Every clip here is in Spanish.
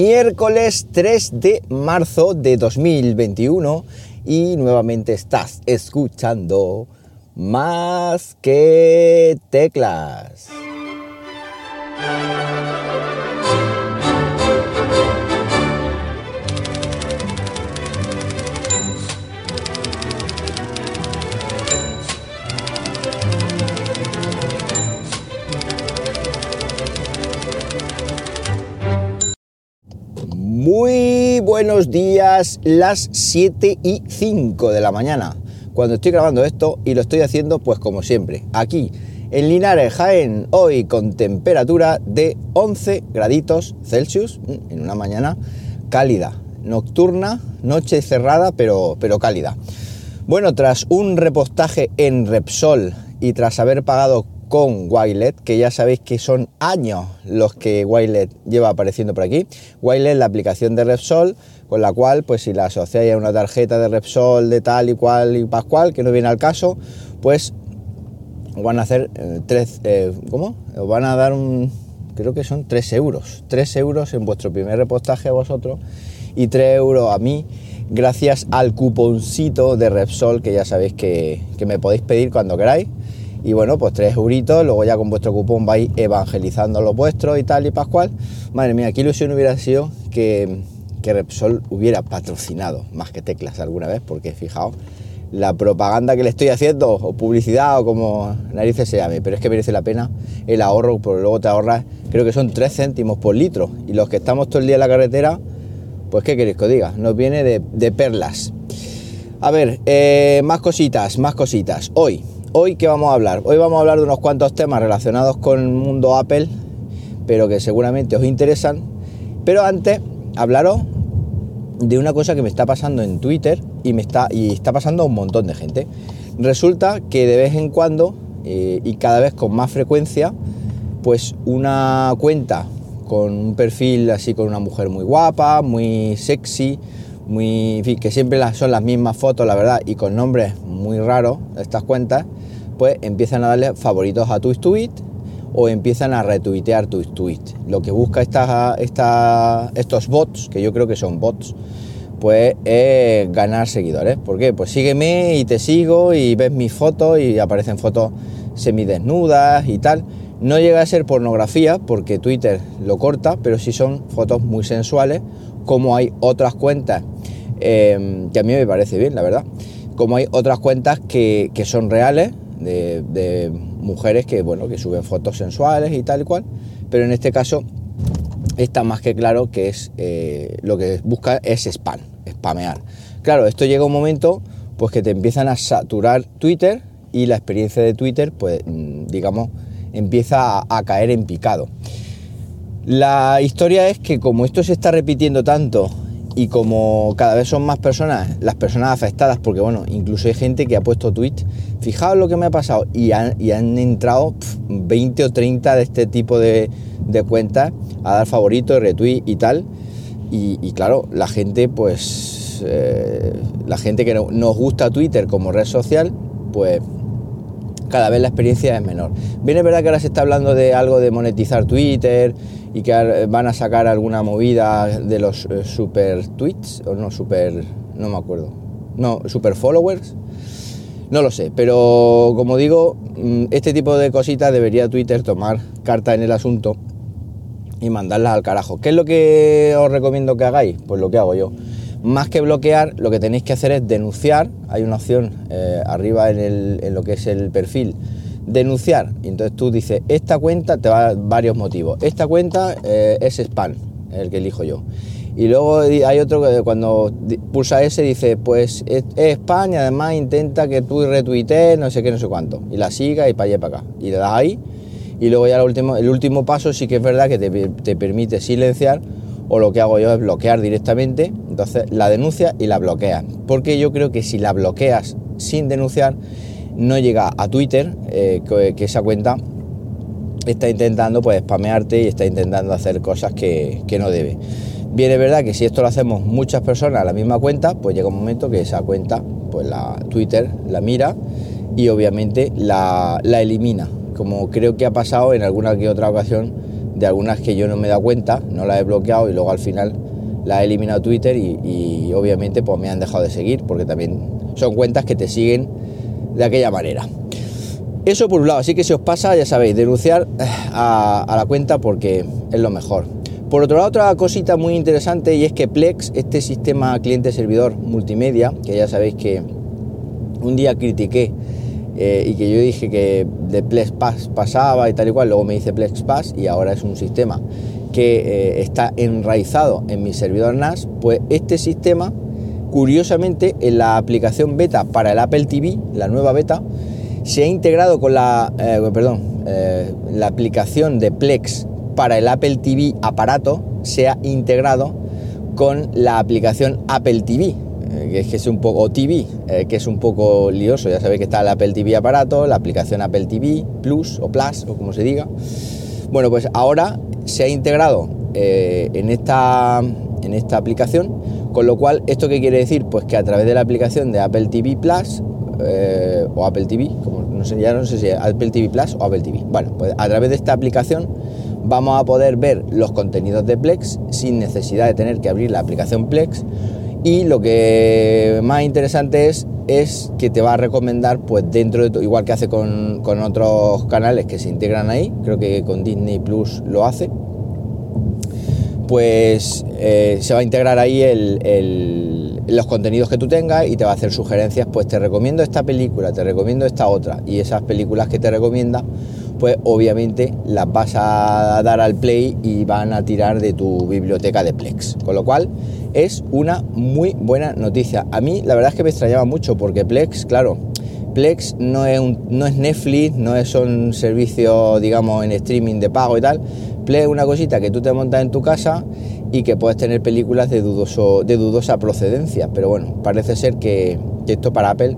miércoles 3 de marzo de 2021 y nuevamente estás escuchando más que teclas. Buenos días, las 7 y 5 de la mañana, cuando estoy grabando esto y lo estoy haciendo pues como siempre, aquí en Linares, Jaén, hoy con temperatura de 11 graditos Celsius, mm, en una mañana cálida, nocturna, noche cerrada pero, pero cálida. Bueno, tras un repostaje en Repsol y tras haber pagado con Wilet, que ya sabéis que son años los que Wilet lleva apareciendo por aquí. Wilet es la aplicación de Repsol, con la cual, pues si la asociáis a una tarjeta de Repsol de tal y cual y pascual, que no viene al caso, pues van a hacer eh, tres, eh, ¿cómo? Os van a dar un, creo que son 3 euros, 3 euros en vuestro primer repostaje a vosotros y 3 euros a mí gracias al cuponcito de Repsol que ya sabéis que, que me podéis pedir cuando queráis y bueno, pues tres euritos, luego ya con vuestro cupón vais evangelizando los vuestros y tal y pascual. Madre mía, qué ilusión hubiera sido que, que Repsol hubiera patrocinado más que teclas alguna vez, porque fijaos la propaganda que le estoy haciendo, o publicidad, o como narices se llame, pero es que merece la pena el ahorro, porque luego te ahorras, creo que son 3 céntimos por litro, y los que estamos todo el día en la carretera, pues qué queréis que os diga, nos viene de, perlas. A ver, eh, más cositas, más cositas. Hoy, Hoy, ¿qué vamos a hablar? Hoy vamos a hablar de unos cuantos temas relacionados con el mundo Apple, pero que seguramente os interesan. Pero antes, hablaros de una cosa que me está pasando en Twitter y me está, y está pasando a un montón de gente. Resulta que de vez en cuando eh, y cada vez con más frecuencia, pues una cuenta con un perfil así con una mujer muy guapa, muy sexy, muy, que siempre son las mismas fotos, la verdad, y con nombres muy raros, estas cuentas, pues empiezan a darle favoritos a tus tweets o empiezan a retuitear tus tweets. Lo que busca estos bots, que yo creo que son bots, pues es ganar seguidores. ¿Por qué? Pues sígueme y te sigo y ves mis fotos y aparecen fotos semidesnudas y tal. No llega a ser pornografía porque Twitter lo corta, pero sí son fotos muy sensuales, como hay otras cuentas Em, que a mí me parece bien, la verdad. Como hay otras cuentas que, son reales, de, mujeres que, bueno, que suben fotos sensuales y tal y cual, pero en este caso está más que claro que es eh, lo que busca es spam, spamear. Claro, esto llega un momento pues que te empiezan a saturar Twitter y la experiencia de Twitter, pues mm, digamos, empieza a caer en picado. La historia es que como esto se está repitiendo tanto y como cada vez son más personas, las personas afectadas, porque bueno, incluso hay gente que ha puesto tweets, fijaos lo que me ha pasado, y han, entrado 20 o 30 de este tipo de, cuentas a dar favoritos, retweet y tal, y, claro, la gente pues, eh, la gente que nos gusta Twitter como red social, pues cada vez la experiencia es menor. Bien, es verdad que ahora se está hablando de algo de monetizar Twitter y que van a sacar alguna movida de los eh, super tweets, o no, super, no me acuerdo, no, super followers, no lo sé, pero como digo, mm, este tipo de cositas debería Twitter tomar carta en el asunto y mandarlas al carajo. ¿Qué es lo que os recomiendo que hagáis? Pues lo que hago yo. Más que bloquear, lo que tenéis que hacer es denunciar. Hay una opción eh, arriba en, en lo que es el perfil denunciar. Y entonces tú dices, esta cuenta te va a dar varios motivos. Esta cuenta eh, es spam, el que elijo yo. Y luego hay otro que cuando pulsa ese dice, pues es, spam y además intenta que tú retuitees no sé qué, no sé cuánto. Y la siga y para allá para acá. Y le das ahí. Y luego ya el último, el último paso sí que es verdad que te, te permite silenciar o lo que hago yo es bloquear directamente. Entonces la denuncia y la bloqueas. Porque yo creo que si la bloqueas sin denunciar, no llega a Twitter, eh, que, esa cuenta está intentando pues spamearte y está intentando hacer cosas que, no debe. Bien, es verdad que si esto lo hacemos muchas personas a la misma cuenta, pues llega un momento que esa cuenta, pues la Twitter la mira y obviamente la, elimina, como creo que ha pasado en alguna que otra ocasión de algunas que yo no me he dado cuenta, no las he bloqueado y luego al final las he eliminado Twitter y, obviamente pues me han dejado de seguir porque también son cuentas que te siguen de aquella manera. Eso por un lado, así que si os pasa, ya sabéis, denunciar eh, a, la cuenta porque es lo mejor. Por otro lado, otra cosita muy interesante y es que Plex, este sistema cliente-servidor multimedia, que ya sabéis que un día critiqué eh, y que yo dije que de Plex Pass pasaba y tal y cual, luego me dice Plex Pass y ahora es un sistema que eh, está enraizado en mi servidor NAS, pues este sistema, curiosamente, en la aplicación beta para el Apple TV, la nueva beta, se ha integrado con la, eh, perdón, la aplicación de Plex para el Apple TV aparato, se ha integrado con la aplicación Apple TV, que es que es un poco TV, que es un poco lioso. Ya sabéis que está el Apple TV aparato, la aplicación Apple TV Plus o Plus o como se diga. Bueno, pues ahora se ha integrado eh, en, esta, en esta aplicación, con lo cual, ¿esto qué quiere decir? Pues que a través de la aplicación de Apple TV Plus eh, o Apple TV, como no sé, ya no sé si es Apple TV Plus o Apple TV. Bueno, pues a través de esta aplicación vamos a poder ver los contenidos de Plex sin necesidad de tener que abrir la aplicación Plex. Y lo que más interesante es es que te va a recomendar, pues dentro de igual que hace con, otros canales que se integran ahí, creo que con Disney Plus lo hace, pues eh, se va a integrar ahí los contenidos que tú tengas y te va a hacer sugerencias, pues te recomiendo esta película, te recomiendo esta otra, y esas películas que te recomienda, pues obviamente las vas a dar al play y van a tirar de tu biblioteca de Plex. Con lo cual es una muy buena noticia. A mí la verdad es que me extrañaba mucho porque Plex, claro, Plex no es, no es Netflix, no es un servicio, digamos, en streaming de pago y tal. Plex es una cosita que tú te montas en tu casa y que puedes tener películas de, dudoso, de dudosa procedencia. Pero bueno, parece ser que esto para Apple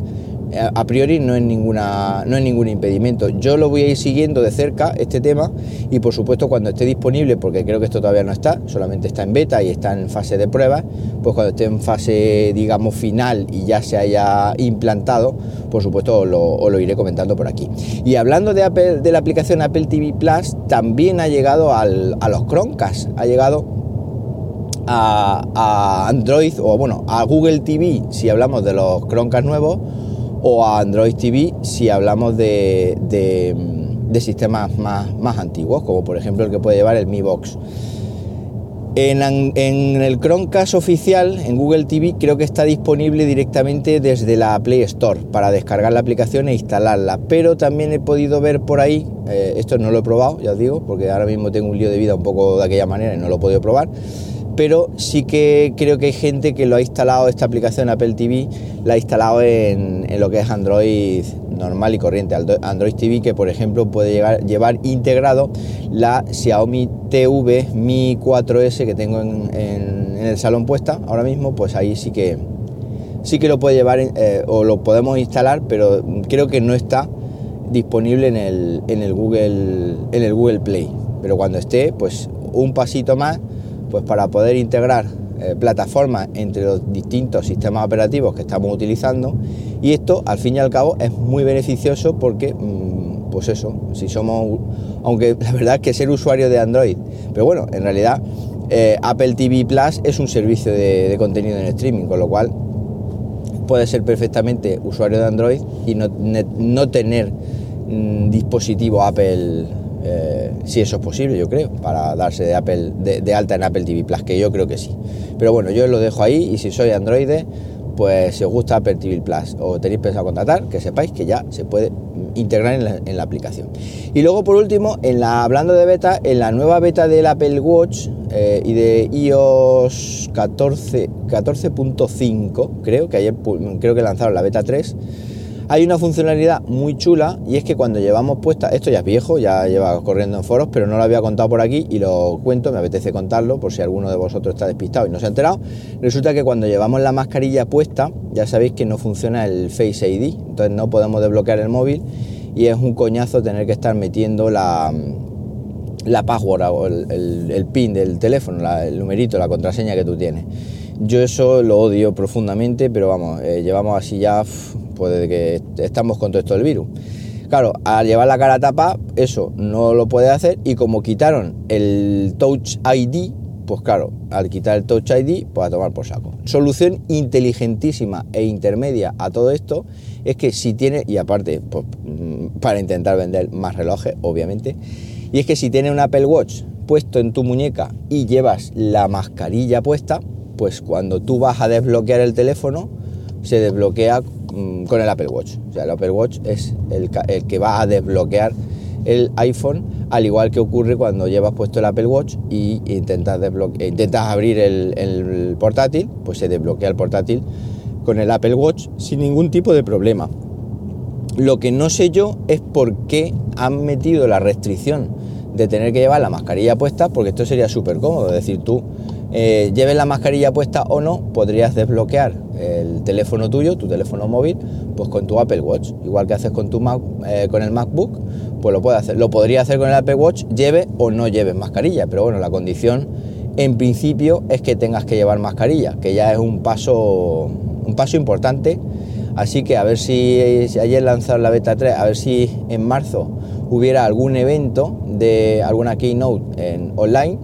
a priori no es, ninguna, no es ningún impedimento. Yo lo voy a ir siguiendo de cerca este tema y por supuesto cuando esté disponible, porque creo que esto todavía no está, solamente está en beta y está en fase de prueba, pues cuando esté en fase digamos final y ya se haya implantado, por supuesto os lo, iré comentando por aquí. Y hablando de, Apple, de la aplicación Apple TV Plus, también ha llegado a los Chromecast, ha llegado a, Android o bueno a Google TV si hablamos de los Chromecast nuevos o a Android TV si hablamos de, de, sistemas más, más, antiguos, como por ejemplo el que puede llevar el Mi Box. En, el Chromecast oficial, en Google TV, creo que está disponible directamente desde la Play Store para descargar la aplicación e instalarla. Pero también he podido ver por ahí, eh, esto no lo he probado, ya os digo, porque ahora mismo tengo un lío de vida un poco de aquella manera y no lo he podido probar pero sí que creo que hay gente que lo ha instalado, esta aplicación Apple TV, la ha instalado en, lo que es Android normal y corriente, Android TV, que por ejemplo puede llegar, llevar integrado la Xiaomi TV Mi 4S que tengo en, el salón puesta ahora mismo, pues ahí sí que sí que lo puede llevar eh, o lo podemos instalar, pero creo que no está disponible en el, en el Google en el Google Play. Pero cuando esté, pues un pasito más pues para poder integrar eh, plataformas entre los distintos sistemas operativos que estamos utilizando y esto al fin y al cabo es muy beneficioso porque mm, pues eso, si somos, aunque la verdad es que ser usuario de Android, pero bueno, en realidad eh, Apple TV Plus es un servicio de, contenido en streaming, con lo cual puede ser perfectamente usuario de Android y no, no tener mm, dispositivo Apple eh, si eso es posible, yo creo, para darse de, Apple, de, alta en Apple TV Plus, que yo creo que sí. Pero bueno, yo lo dejo ahí y si soy Android, pues si os gusta Apple TV Plus o tenéis pensado contratar, que sepáis que ya se puede integrar en la, aplicación. Y luego por último, en la, hablando de beta, en la nueva beta del Apple Watch eh, y de iOS 14, 14.5, creo que ayer creo que lanzaron la beta 3 hay una funcionalidad muy chula y es que cuando llevamos puesta, esto ya es viejo, ya lleva corriendo en foros, pero no lo había contado por aquí y lo cuento, me apetece contarlo por si alguno de vosotros está despistado y no se ha enterado. Resulta que cuando llevamos la mascarilla puesta, ya sabéis que no funciona el Face ID, entonces no podemos desbloquear el móvil y es un coñazo tener que estar metiendo la, la password o el, pin del teléfono, el numerito, la contraseña que tú tienes. Yo eso lo odio profundamente, pero vamos, eh, llevamos así ya pues desde que estamos con todo esto del virus. Claro, al llevar la cara tapa, eso no lo puede hacer y como quitaron el Touch ID, pues claro, al quitar el Touch ID, pues a tomar por saco. Solución inteligentísima e intermedia a todo esto es que si tiene, y aparte, pues, mm, para intentar vender más relojes, obviamente, y es que si tiene un Apple Watch puesto en tu muñeca y llevas la mascarilla puesta, pues cuando tú vas a desbloquear el teléfono, se desbloquea con el Apple Watch. O sea, el Apple Watch es el, que va a desbloquear el iPhone, al igual que ocurre cuando llevas puesto el Apple Watch y intentas, intentas abrir el, portátil, pues se desbloquea el portátil con el Apple Watch sin ningún tipo de problema. Lo que no sé yo es por qué han metido la restricción de tener que llevar la mascarilla puesta, porque esto sería súper cómodo. Es decir, tú eh, lleves la mascarilla puesta o no, podrías desbloquear el teléfono tuyo, tu teléfono móvil, pues con tu Apple Watch, igual que haces con tu Mac, eh, con el MacBook, pues lo puedes hacer. Lo podría hacer con el Apple Watch, lleve o no lleves mascarilla, pero bueno, la condición en principio es que tengas que llevar mascarilla, que ya es un paso, un paso importante. Así que a ver si, si ayer lanzaron la beta 3, a ver si en marzo hubiera algún evento de alguna keynote en online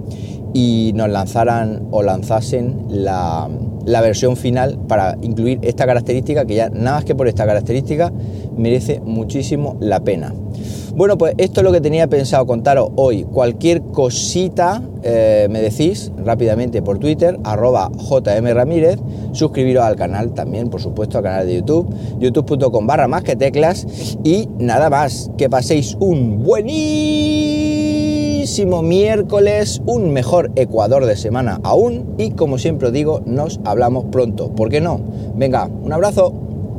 y nos lanzaran o lanzasen la, versión final para incluir esta característica que ya nada más que por esta característica merece muchísimo la pena. Bueno, pues esto es lo que tenía pensado contaros hoy. Cualquier cosita eh, me decís rápidamente por Twitter, arroba jmramírez, suscribiros al canal también, por supuesto, al canal de YouTube, youtube.com barra más que teclas y nada más, que paséis un buenísimo miércoles, un mejor Ecuador de semana aún y como siempre digo, nos hablamos pronto. ¿Por qué no? Venga, un abrazo.